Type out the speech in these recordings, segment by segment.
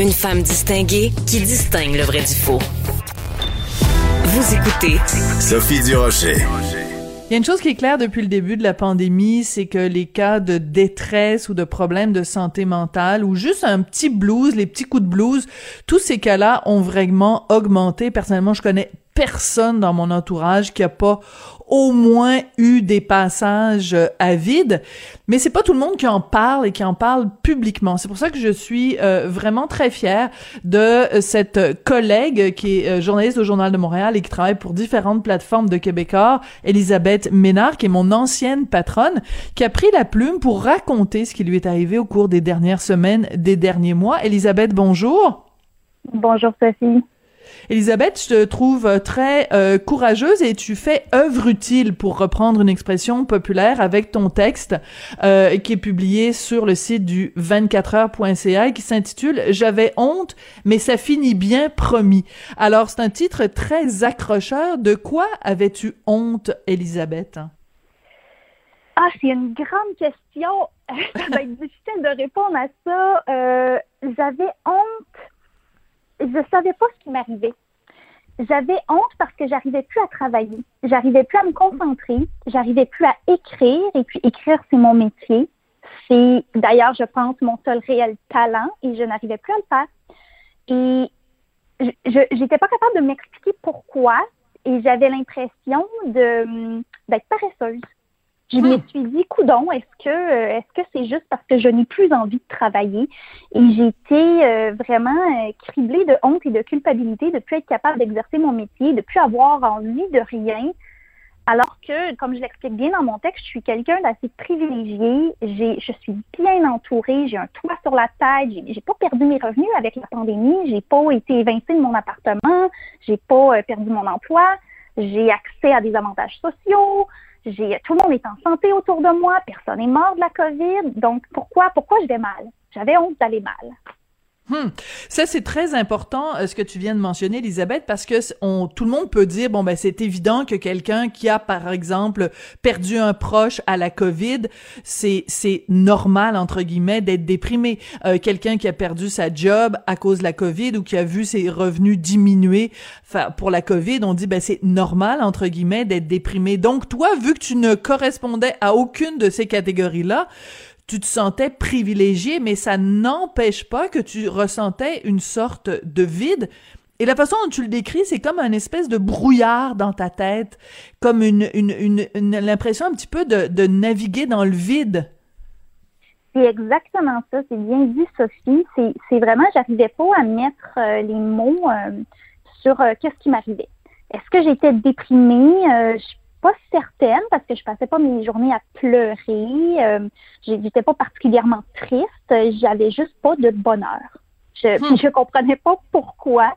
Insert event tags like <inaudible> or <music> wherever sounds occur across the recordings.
Une femme distinguée qui distingue le vrai du faux. Vous écoutez Sophie Durocher. Il y a une chose qui est claire depuis le début de la pandémie, c'est que les cas de détresse ou de problèmes de santé mentale ou juste un petit blues, les petits coups de blues, tous ces cas-là ont vraiment augmenté. Personnellement, je connais personne dans mon entourage qui a pas au moins eu des passages euh, à vide, mais c'est pas tout le monde qui en parle et qui en parle publiquement. C'est pour ça que je suis euh, vraiment très fière de euh, cette collègue qui est journaliste au Journal de Montréal et qui travaille pour différentes plateformes de Québécois, Elisabeth Ménard, qui est mon ancienne patronne, qui a pris la plume pour raconter ce qui lui est arrivé au cours des dernières semaines, des derniers mois. Elisabeth, bonjour. Bonjour Sophie. Elisabeth, je te trouve euh, très euh, courageuse et tu fais œuvre utile pour reprendre une expression populaire avec ton texte euh, qui est publié sur le site du 24heures.ca et qui s'intitule J'avais honte, mais ça finit bien promis. Alors, c'est un titre très accrocheur. De quoi avais-tu honte, Elisabeth? Ah, c'est une grande question. ça va être difficile de répondre à ça. J'avais honte je savais pas ce qui m'arrivait. J'avais honte parce que j'arrivais plus à travailler. J'arrivais plus à me concentrer. J'arrivais plus à écrire. Et puis, écrire, c'est mon métier. C'est, d'ailleurs, je pense, mon seul réel talent et je n'arrivais plus à le faire. Et je n'étais pas capable de m'expliquer pourquoi et j'avais l'impression d'être paresseuse. Je me suis dit, coudon, est-ce que euh, est-ce que c'est juste parce que je n'ai plus envie de travailler? Et j'ai été euh, vraiment euh, criblée de honte et de culpabilité de ne plus être capable d'exercer mon métier, de ne plus avoir envie de rien. Alors que, comme je l'explique bien dans mon texte, je suis quelqu'un d'assez privilégié. J'ai, je suis bien entourée. J'ai un toit sur la tête. J'ai, j'ai pas perdu mes revenus avec la pandémie. J'ai pas été évincée de mon appartement. J'ai pas perdu mon emploi. J'ai accès à des avantages sociaux j'ai tout le monde est en santé autour de moi, personne n'est mort de la COVID. Donc pourquoi pourquoi je vais mal? J'avais honte d'aller mal. Hmm. Ça c'est très important euh, ce que tu viens de mentionner, Elisabeth, parce que tout le monde peut dire bon ben c'est évident que quelqu'un qui a par exemple perdu un proche à la COVID, c'est normal entre guillemets d'être déprimé. Euh, quelqu'un qui a perdu sa job à cause de la COVID ou qui a vu ses revenus diminuer pour la COVID, on dit ben c'est normal entre guillemets d'être déprimé. Donc toi, vu que tu ne correspondais à aucune de ces catégories là tu te sentais privilégié, mais ça n'empêche pas que tu ressentais une sorte de vide. Et la façon dont tu le décris, c'est comme un espèce de brouillard dans ta tête, comme une, l'impression un petit peu de, de naviguer dans le vide. C'est exactement ça, c'est bien dit, Sophie. C'est vraiment, j'arrivais pas à mettre euh, les mots euh, sur euh, qu'est-ce qui m'arrivait. Est-ce que j'étais déprimée? Pas certaine parce que je passais pas mes journées à pleurer. Euh, J'étais pas particulièrement triste. J'avais juste pas de bonheur. Je, hmm. <laughs> je comprenais pas pourquoi.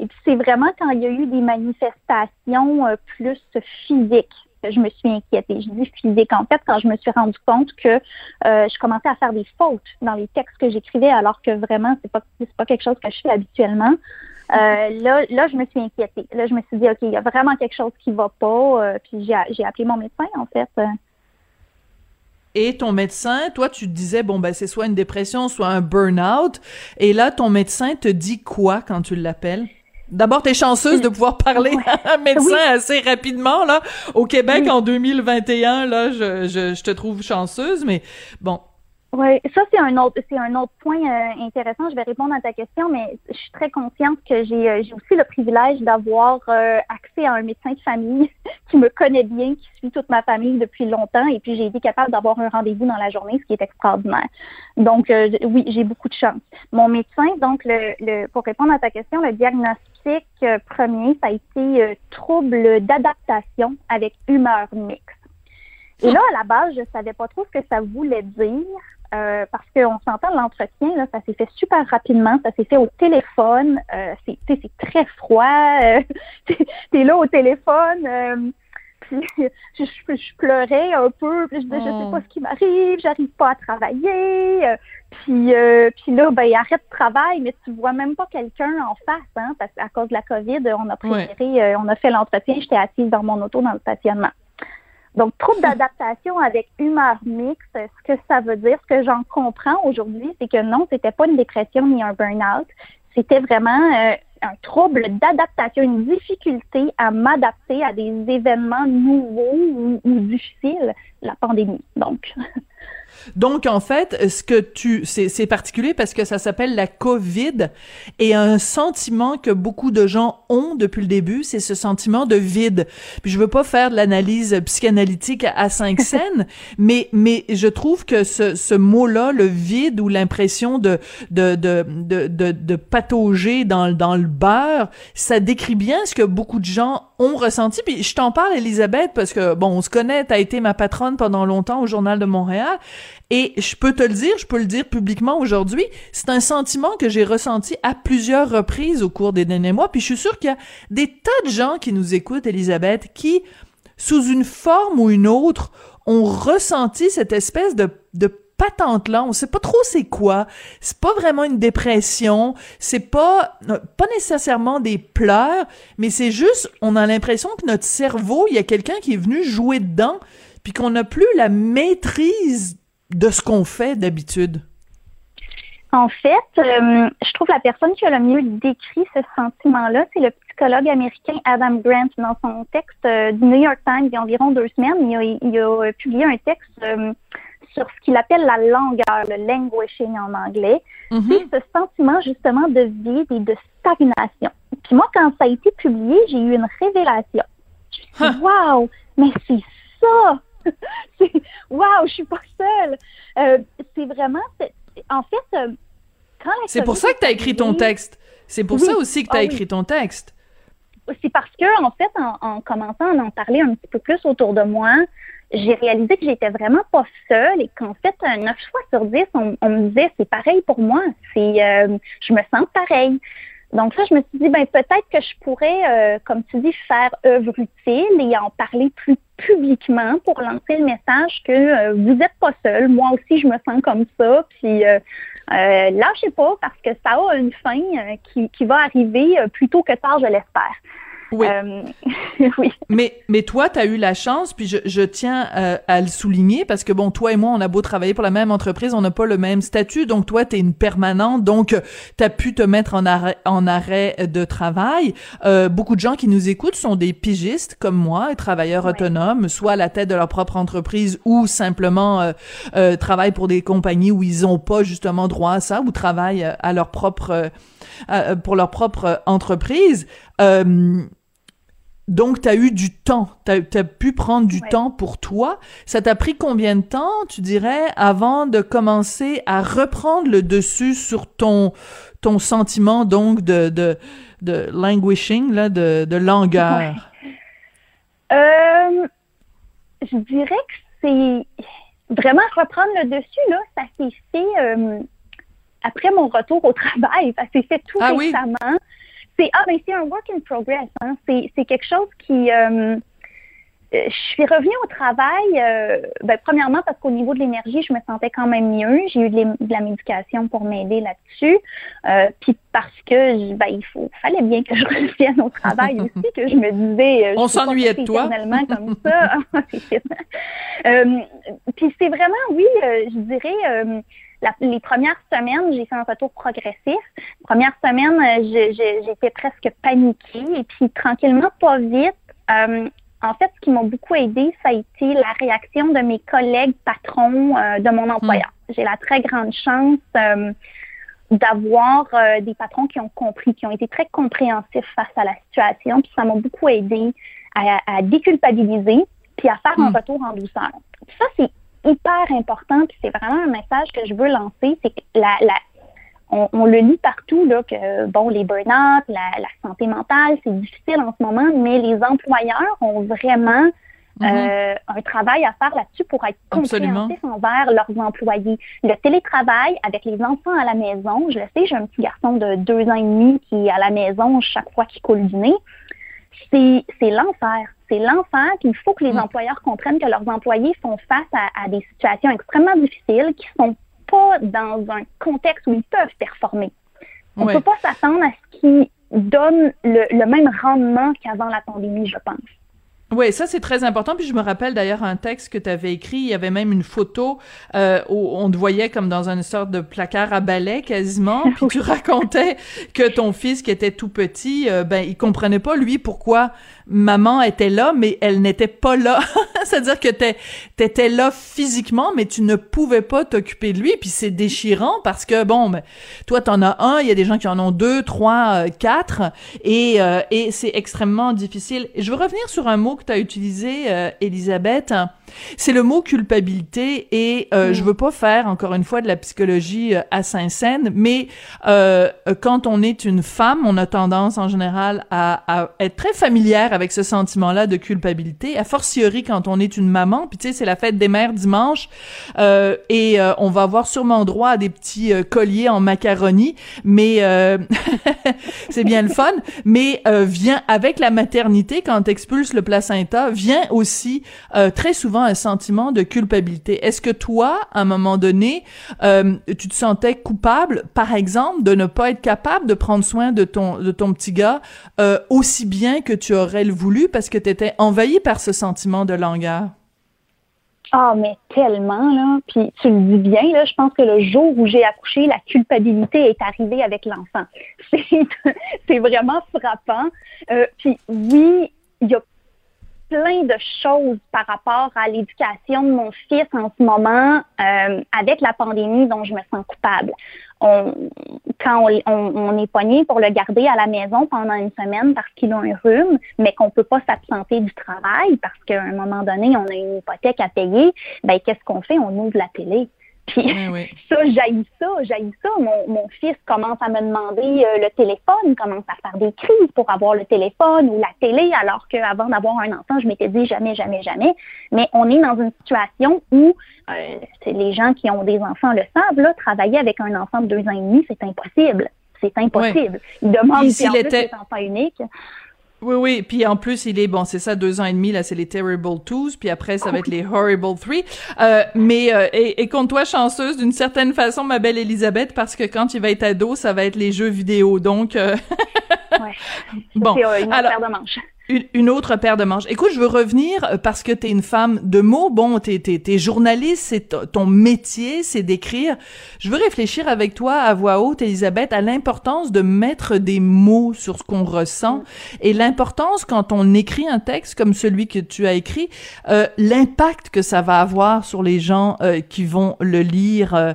Et puis c'est vraiment quand il y a eu des manifestations euh, plus physiques que je me suis inquiétée. Je dis physique en fait quand je me suis rendu compte que euh, je commençais à faire des fautes dans les textes que j'écrivais alors que vraiment c'est pas c'est pas quelque chose que je fais habituellement. Euh, là, là, je me suis inquiétée. Là, je me suis dit, OK, il y a vraiment quelque chose qui va pas. Euh, puis j'ai appelé mon médecin, en fait. Et ton médecin, toi, tu te disais, bon, ben, c'est soit une dépression, soit un burn-out. Et là, ton médecin te dit quoi quand tu l'appelles? D'abord, t'es chanceuse de pouvoir parler à un médecin assez rapidement, là. Au Québec, en 2021, là, je, je, je te trouve chanceuse, mais bon, oui, ça c'est un autre c'est un autre point euh, intéressant. Je vais répondre à ta question, mais je suis très consciente que j'ai euh, j'ai aussi le privilège d'avoir euh, accès à un médecin de famille <laughs> qui me connaît bien, qui suit toute ma famille depuis longtemps, et puis j'ai été capable d'avoir un rendez-vous dans la journée, ce qui est extraordinaire. Donc oui, j'ai beaucoup de chance. Mon médecin, donc le, le pour répondre à ta question, le diagnostic premier, ça a été trouble d'adaptation avec humeur mixte. Et là, à la base, je savais pas trop ce que ça voulait dire. Euh, parce qu'on s'entend l'entretien, là, ça s'est fait super rapidement, ça s'est fait au téléphone, euh, c'est, très froid, euh, <laughs> t'es, là au téléphone, euh, puis <laughs> je, je, pleurais un peu, puis je disais, je sais pas oh. ce qui m'arrive, j'arrive pas à travailler, euh, puis, puis là, ben, arrête de travail, mais tu vois même pas quelqu'un en face, hein, parce qu'à cause de la COVID, on a préféré, on a fait l'entretien, j'étais assise dans mon auto dans le stationnement. Donc, trouble d'adaptation avec humeur mixte, ce que ça veut dire, ce que j'en comprends aujourd'hui, c'est que non, c'était pas une dépression ni un burn-out. C'était vraiment euh, un trouble d'adaptation, une difficulté à m'adapter à des événements nouveaux ou, ou difficiles, la pandémie. Donc. <laughs> Donc, en fait, ce que tu, c'est particulier parce que ça s'appelle la COVID et un sentiment que beaucoup de gens ont depuis le début, c'est ce sentiment de vide. Puis je veux pas faire de l'analyse psychanalytique à cinq <laughs> scènes, mais, mais je trouve que ce, ce mot-là, le vide ou l'impression de, de, de, de, de, de patauger dans, dans le beurre, ça décrit bien ce que beaucoup de gens ont ressenti. Puis je t'en parle, Elisabeth, parce que, bon, on se connaît, t'as été ma patronne pendant longtemps au Journal de Montréal. Et je peux te le dire, je peux le dire publiquement aujourd'hui, c'est un sentiment que j'ai ressenti à plusieurs reprises au cours des derniers mois. Puis je suis sûre qu'il y a des tas de gens qui nous écoutent, Elisabeth, qui, sous une forme ou une autre, ont ressenti cette espèce de, de patente là, on sait pas trop c'est quoi. C'est pas vraiment une dépression, c'est pas pas nécessairement des pleurs, mais c'est juste on a l'impression que notre cerveau, il y a quelqu'un qui est venu jouer dedans, puis qu'on n'a plus la maîtrise de ce qu'on fait d'habitude? En fait, euh, je trouve la personne qui a le mieux décrit ce sentiment-là, c'est le psychologue américain Adam Grant. Dans son texte euh, du New York Times il y a environ deux semaines, il a, publié un texte euh, sur ce qu'il appelle la langueur, le languishing en anglais. Mm-hmm. C'est ce sentiment justement de vide et de stagnation. Puis moi, quand ça a été publié, j'ai eu une révélation. Me wow, mais c'est ça! <laughs> Waouh, je suis pas seule. Euh, c'est vraiment, en fait, euh, quand C'est pour ça que tu as écrit ton texte. C'est pour ça aussi que tu as ah écrit ton texte. C'est parce que, en fait, en, commençant à en parler un petit peu plus autour de moi, j'ai réalisé que j'étais vraiment pas seule et qu'en fait, 9 fois sur 10, on, me disait c'est pareil pour moi, c'est euh, je me sens pareil. Donc ça, je me suis dit, ben peut-être que je pourrais, euh, comme tu dis, faire œuvre utile et en parler plus publiquement pour lancer le message que euh, vous n'êtes pas seul. Moi aussi, je me sens comme ça. Puis euh, euh, lâchez pas parce que ça a une fin qui, qui va arriver plus tôt que tard, je l'espère. Oui. Euh, <laughs> oui. Mais, mais toi, tu as eu la chance, puis je, je tiens euh, à le souligner, parce que bon, toi et moi, on a beau travailler pour la même entreprise, on n'a pas le même statut, donc toi, tu es une permanente, donc tu as pu te mettre en arrêt, en arrêt de travail. Euh, beaucoup de gens qui nous écoutent sont des pigistes comme moi, travailleurs autonomes, soit à la tête de leur propre entreprise ou simplement euh, euh travaillent pour des compagnies où ils ont pas justement droit à ça, ou travaillent à leur propre... pour leur propre entreprise. Euh, donc, tu as eu du temps, tu as, pu prendre du temps pour toi. Ça t'a pris combien de temps, tu dirais, avant de commencer à reprendre le dessus sur ton, ton sentiment, donc, de, de, de languishing, là, de, de langueur? Euh, je dirais que c'est vraiment reprendre le dessus, là, ça s'est fait euh, après mon retour au travail. Ça s'est fait tout ah récemment. C'est ah ben c'est un work in progress. Hein. C'est quelque chose qui euh, je suis revenue au travail, euh, ben, premièrement parce qu'au niveau de l'énergie, je me sentais quand même mieux. J'ai eu de, la médication pour m'aider là-dessus. Euh, puis parce que ben, il faut, fallait bien que je <laughs> revienne au travail aussi, que je me disais. On s'ennuyait de toi. comme ça. <laughs> puis c'est vraiment, oui, je dirais les premières semaines, j'ai fait un retour progressif. Première semaine, euh, j'étais presque paniquée. Et puis, tranquillement, pas vite, euh, en fait, ce qui m'a beaucoup aidé, ça a été la réaction de mes collègues patrons euh, de mon employeur. Hmm. J'ai la très grande chance d'avoir des patrons qui ont compris, qui ont été très compréhensifs face à la situation. Puis ça m'a beaucoup aidé à, déculpabiliser, puis à faire un hmm. retour en douceur. ça, c'est hyper important, puis c'est vraiment un message que je veux lancer, c'est que la, la on, le lit partout, là, que bon, les burn-out, la, santé mentale, c'est difficile en ce moment, mais les employeurs ont vraiment Mhm. Euh, un travail à faire là-dessus pour être compréhensif envers leurs employés. Le télétravail avec les enfants à la maison, je le sais, j'ai un petit garçon de deux ans et demi qui est à la maison chaque fois qu'il coule du nez. C'est l'enfer. C'est l'enfer. Il faut que les mhm. employeurs comprennent que leurs employés font face à, des situations extrêmement difficiles qui sont pas dans un contexte où ils peuvent performer. On ne peut pas s'attendre à ce qu'ils donnent le même rendement qu'avant la pandémie, je pense. Oui, ça c'est très important. Puis je me rappelle d'ailleurs un texte que tu avais écrit. Il y avait même une photo euh, où on te voyait comme dans une sorte de placard à balai quasiment. <laughs> Puis tu racontais que ton fils qui était tout petit, euh, ben il comprenait pas lui pourquoi maman était là, mais elle n'était pas là. <laughs> C'est-à-dire que t'étais là physiquement, mais tu ne pouvais pas t'occuper de lui. Puis c'est déchirant parce que bon, ben, toi t'en as un, il y a des gens qui en ont deux, trois, euh, quatre, et euh, et c'est extrêmement difficile. je veux revenir sur un mot que tu as utilisé, euh, Elisabeth. C'est le mot culpabilité et euh, mm. je veux pas faire encore une fois de la psychologie euh, à Saint-Saëns, mais euh, quand on est une femme, on a tendance en général à, à être très familière avec ce sentiment-là de culpabilité, a fortiori quand on est une maman. Puis tu sais, c'est la fête des mères dimanche euh, et euh, on va avoir sûrement droit à des petits colliers en macaroni, mais <laughs> c'est bien le fun. Mais vient avec la maternité quand expulse le placenta, vient aussi très souvent un sentiment de culpabilité. Est-ce que toi, à un moment donné, euh, tu te sentais coupable, par exemple, de ne pas être capable de prendre soin de ton de ton petit gars euh, aussi bien que tu aurais le voulu parce que tu étais envahi par ce sentiment de langueur? Ah, mais tellement, là. Puis tu le dis bien, là, je pense que le jour où j'ai accouché, la culpabilité est arrivée avec l'enfant. <laughs> C'est vraiment frappant. Euh, puis oui, il y a plein de choses par rapport à l'éducation de mon fils en ce moment euh, avec la pandémie dont je me sens coupable. On, quand on, est pogné pour le garder à la maison pendant une semaine parce qu'il a un rhume, mais qu'on peut pas s'absenter du travail parce qu'à un moment donné, on a une hypothèque à payer, ben qu'est-ce qu'on fait? On ouvre la télé. Puis <laughs> ça, j'aille ça, j'aille ça. Mon, mon, fils commence à me demander euh, le téléphone, commence à faire des crises pour avoir le téléphone ou la télé, alors qu'avant d'avoir un enfant, je m'étais dit jamais, jamais, jamais. Mais on est dans une situation où euh, les gens qui ont des enfants le savent, là, travailler avec un enfant de deux ans et demi, c'est impossible. C'est impossible. Il demande s'il était enfant unique. Oui, oui. Puis en plus, il est bon, c'est ça, deux ans et demi là, c'est les terrible twos. Puis après, ça va être les horrible three. Euh, mais euh, et, et compte-toi chanceuse d'une certaine façon, ma belle Elisabeth, parce que quand il va être ado, ça va être les jeux vidéo. Donc, euh... ouais. <laughs> bon, euh, une alors, de manche une, autre paire de manches. Écoute, je veux revenir euh, parce que tu es une femme de mots. Bon, tu es, journaliste, c'est ton métier, c'est d'écrire. Je veux réfléchir avec toi à voix haute, Elisabeth, à l'importance de mettre des mots sur ce qu'on ressent mm. et l'importance quand on écrit un texte comme celui que tu as écrit, euh, l'impact que ça va avoir sur les gens euh, qui vont le lire.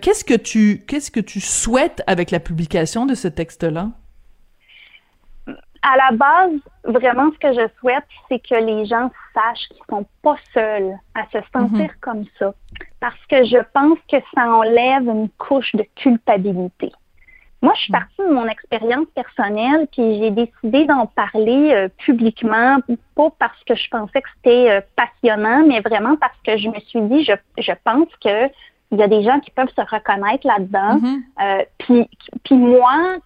qu'est-ce que tu qu'est-ce que tu souhaites avec la publication de ce texte-là? À la base, vraiment, ce que je souhaite, c'est que les gens sachent qu'ils sont pas seuls à se sentir mhm. comme ça. Parce que je pense que ça enlève une couche de culpabilité. Moi, je suis mhm. partie de mon expérience personnelle, puis j'ai décidé d'en parler euh, publiquement, pas parce que je pensais que c'était euh, passionnant, mais vraiment parce que je me suis dit, je, je pense que il y a des gens qui peuvent se reconnaître là-dedans. Mhm. euh, puis, puis moi,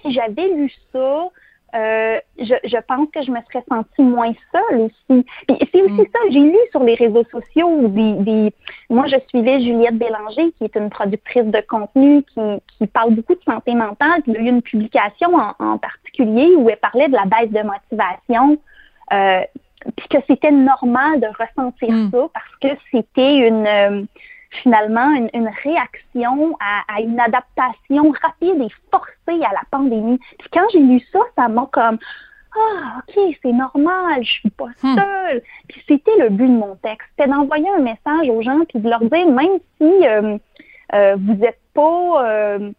si j'avais lu ça, euh, je, je, pense que je me serais sentie moins seule aussi. Puis c'est aussi mm. ça, j'ai lu sur les réseaux sociaux des, des, moi je suivais Juliette Bélanger, qui est une productrice de contenu qui, qui parle beaucoup de santé mentale. il y a eu une publication en, en particulier où elle parlait de la baisse de motivation. Euh, puis que c'était normal de ressentir mm. ça parce que c'était une euh, finalement une, réaction à, une adaptation rapide et forcée à la pandémie. Puis quand j'ai lu ça, ça m'a comme ah, ok, c'est normal, je suis pas hmm. seule. Puis c'était le but de mon texte, c'était d'envoyer un message aux gens puis de leur dire même si euh, euh, vous n'êtes pas euh,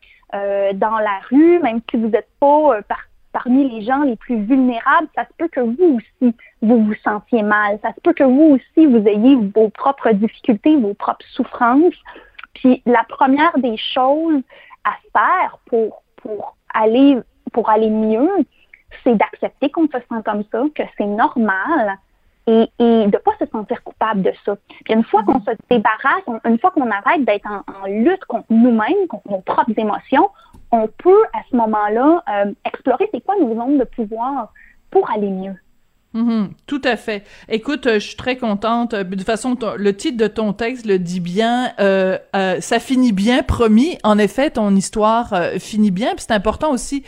dans la rue, même si vous n'êtes pas par parmi les gens les plus vulnérables, ça se peut que vous aussi, vous vous sentiez mal. Ça se peut que vous aussi, vous ayez vos propres difficultés, vos propres souffrances. Puis la première des choses à faire pour, pour, aller, pour aller mieux, c'est d'accepter qu'on se sent comme ça, que c'est normal, et, et de pas se sentir coupable de ça. Puis une fois qu'on se débarrasse, une fois qu'on arrête d'être en, lutte contre nous-mêmes, contre nos propres émotions, on peut à ce moment-là euh, explorer c'est quoi nos zones de pouvoir pour aller mieux. Mm-hmm. tout à fait. Écoute, euh, je suis très contente. De toute façon, le titre de ton texte le dit bien. Euh, euh, ça finit bien, promis. En effet, ton histoire finit bien. Puis c'est important aussi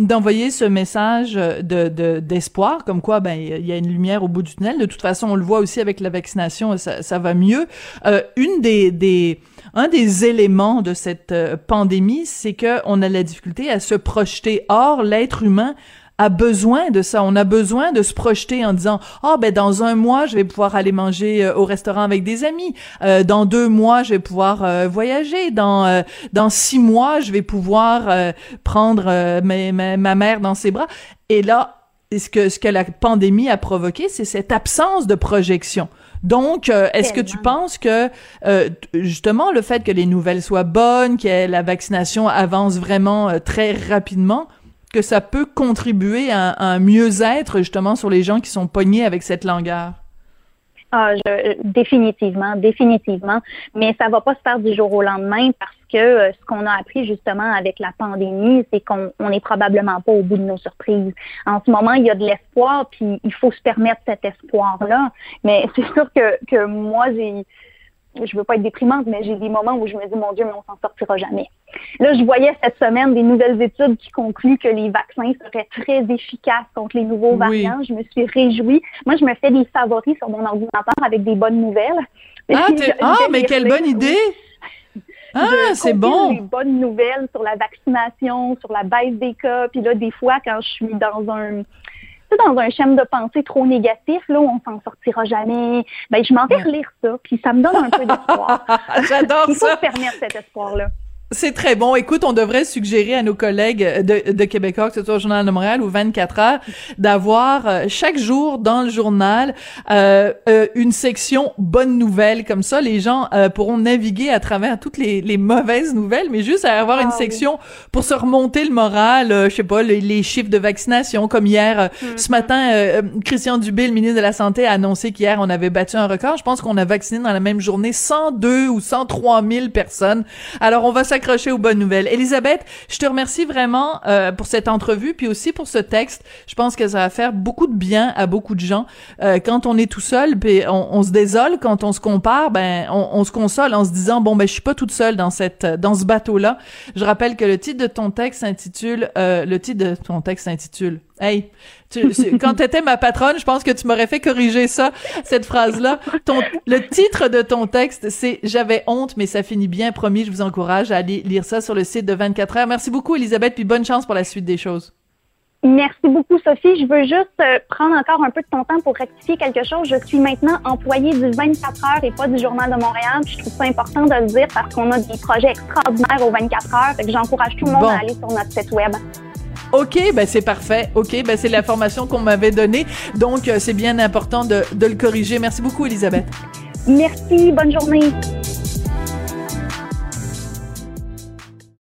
d'envoyer ce message de d'espoir, comme quoi, ben il y a une lumière au bout du tunnel. De toute façon, on le voit aussi avec la vaccination, ça, ça va mieux. une des des un des éléments de cette pandémie, c'est que on a la difficulté à se projeter. Or, l'être humain a besoin de ça. On a besoin de se projeter en disant ah oh, ben dans un mois je vais pouvoir aller manger euh, au restaurant avec des amis. Euh, dans deux mois je vais pouvoir euh, voyager. Dans dans six mois je vais pouvoir prendre ma, ma, mère dans ses bras. Et là ce que ce que la pandémie a provoqué c'est cette absence de projection. Donc, est-ce que tu penses que justement le fait que les nouvelles soient bonnes, que la vaccination avance vraiment très rapidement, que ça peut contribuer à, un mieux-être justement sur les gens qui sont pognés avec cette langueur? Ah, je, définitivement, définitivement. Mais ça va pas se faire du jour au lendemain parce que euh, ce qu'on a appris justement avec la pandémie, c'est qu'on n'est probablement pas au bout de nos surprises. En ce moment, il y a de l'espoir, puis il faut se permettre cet espoir-là. Mais <laughs> c'est sûr que, que moi, j'ai je veux pas être déprimante, mais j'ai des moments où je me dis, mon Dieu, mais on s'en sortira jamais. Là, je voyais cette semaine des nouvelles études qui concluent que les vaccins seraient très efficaces contre les nouveaux variants. Je me suis réjouie. Moi, je me fais des favoris sur mon ordinateur avec des bonnes nouvelles. Ah, ah mais quelle bonne idée! Ah, c'est bon. Des bonnes nouvelles sur la vaccination, sur la baisse des cas. Puis là, des fois, quand je suis dans un dans un schéma de pensée trop négatif, là, où on s'en sortira jamais, ben, je m'en vais relire ça, puis ça me donne un peu d'espoir. <laughs> J'adore ça. Il faut se permettre cet espoir-là. C'est très bon. Écoute, on devrait suggérer à nos collègues de, de Québécois, que ce soit au Journal de Montréal ou 24 heures, d'avoir euh, chaque jour dans le journal euh, euh, une section bonnes nouvelles. Comme ça, les gens pourront naviguer à travers toutes les, les, mauvaises nouvelles, mais juste à avoir une ah section pour se remonter le moral. je sais pas, les, chiffres de vaccination. Comme hier, ce mm-hmm. matin, Christian Dubé, le ministre de la Santé, a annoncé qu'hier, on avait battu un record. Je pense qu'on a vacciné dans la même journée 102 ou 103 000 personnes. Alors, on va s'accrocher aux bonnes nouvelles. Elisabeth, je te remercie vraiment euh, pour cette entrevue, puis aussi pour ce texte. Je pense que ça va faire beaucoup de bien à beaucoup de gens. Euh, quand on est tout seul, puis on, se désole. Quand on se compare, ben on, se console en se disant bon ben je suis pas toute seule dans cette dans ce bateau-là. Je rappelle que le titre de ton texte s'intitule euh, le titre de ton texte s'intitule Hey, tu, quand t'étais ma patronne, je pense que tu m'aurais fait corriger ça, cette phrase-là. Ton, le titre de ton texte, c'est J'avais honte, mais ça finit bien. Promis, je vous encourage à aller lire ça sur le site de 24 heures. Merci beaucoup, Elisabeth, puis bonne chance pour la suite des choses. Merci beaucoup, Sophie. Je veux juste euh, prendre encore un peu de ton temps pour rectifier quelque chose. Je suis maintenant employée du 24 heures et pas du Journal de Montréal. je trouve ça important de le dire parce qu'on a des projets extraordinaires aux 24 heures. J'encourage tout le monde à aller sur notre site web. OK, ben c'est parfait. OK, ben c'est l'information qu'on m'avait donnée. Donc, euh, c'est bien important de, de le corriger. Merci beaucoup, Elisabeth. Merci. Bonne journée.